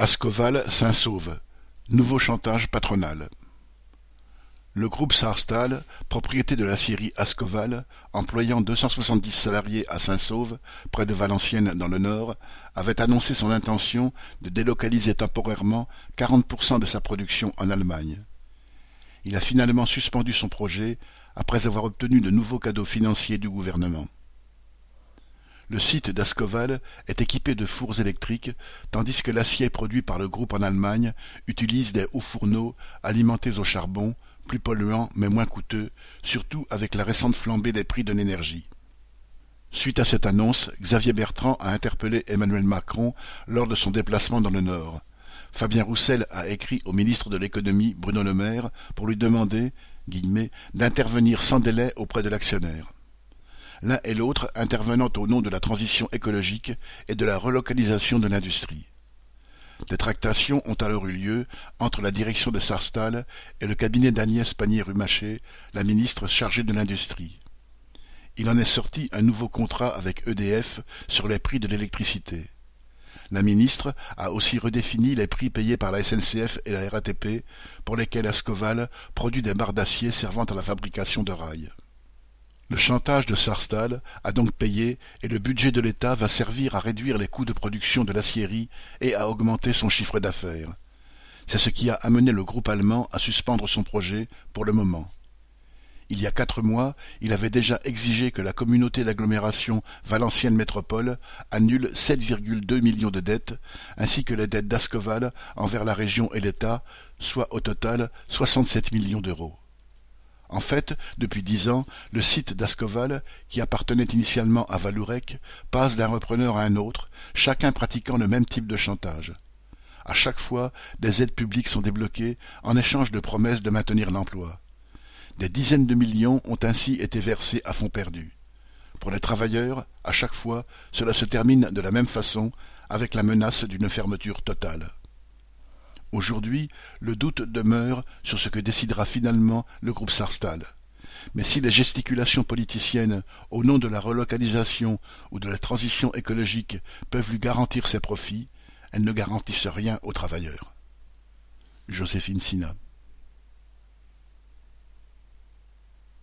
Ascoval Saint-Sauve, nouveau chantage patronal. Le groupe Sarstal, propriété de l'acierie Ascoval, employant deux cent soixante-dix salariés à Saint-Sauve, près de Valenciennes dans le Nord, avait annoncé son intention de délocaliser temporairement quarante pour cent de sa production en Allemagne. Il a finalement suspendu son projet après avoir obtenu de nouveaux cadeaux financiers du gouvernement. Le site d'Ascoval est équipé de fours électriques, tandis que l'acier produit par le groupe en Allemagne utilise des hauts fourneaux alimentés au charbon, plus polluants mais moins coûteux, surtout avec la récente flambée des prix de l'énergie. Suite à cette annonce, Xavier Bertrand a interpellé Emmanuel Macron lors de son déplacement dans le Nord. Fabien Roussel a écrit au ministre de l'économie Bruno Le Maire pour lui demander d'intervenir sans délai auprès de l'actionnaire l'un et l'autre intervenant au nom de la transition écologique et de la relocalisation de l'industrie. Des tractations ont alors eu lieu entre la direction de Sarstal et le cabinet d'Agnès Pannier-Runacher, la ministre chargée de l'industrie. Il en est sorti un nouveau contrat avec EDF sur les prix de l'électricité. La ministre a aussi redéfini les prix payés par la SNCF et la RATP, pour lesquels Ascoval produit des barres d'acier servant à la fabrication de rails. Le chantage de Sarstal a donc payé et le budget de l'État va servir à réduire les coûts de production de l'acierie et à augmenter son chiffre d'affaires. C'est ce qui a amené le groupe allemand à suspendre son projet pour le moment. Il y a quatre mois, il avait déjà exigé que la communauté d'agglomération Valenciennes Métropole annule 7,2 millions de dettes, ainsi que les dettes d'Ascoval envers la région et l'État, soit au total 67 millions d'euros. En fait, depuis dix ans, le site d'Ascoval, qui appartenait initialement à Valourec, passe d'un repreneur à un autre, chacun pratiquant le même type de chantage. À chaque fois, des aides publiques sont débloquées en échange de promesses de maintenir l'emploi. Des dizaines de millions ont ainsi été versés à fonds perdus. Pour les travailleurs, à chaque fois, cela se termine de la même façon, avec la menace d'une fermeture totale. Aujourd'hui, le doute demeure sur ce que décidera finalement le groupe Sarstal. Mais si les gesticulations politiciennes, au nom de la relocalisation ou de la transition écologique, peuvent lui garantir ses profits, elles ne garantissent rien aux travailleurs. Joséphine Sina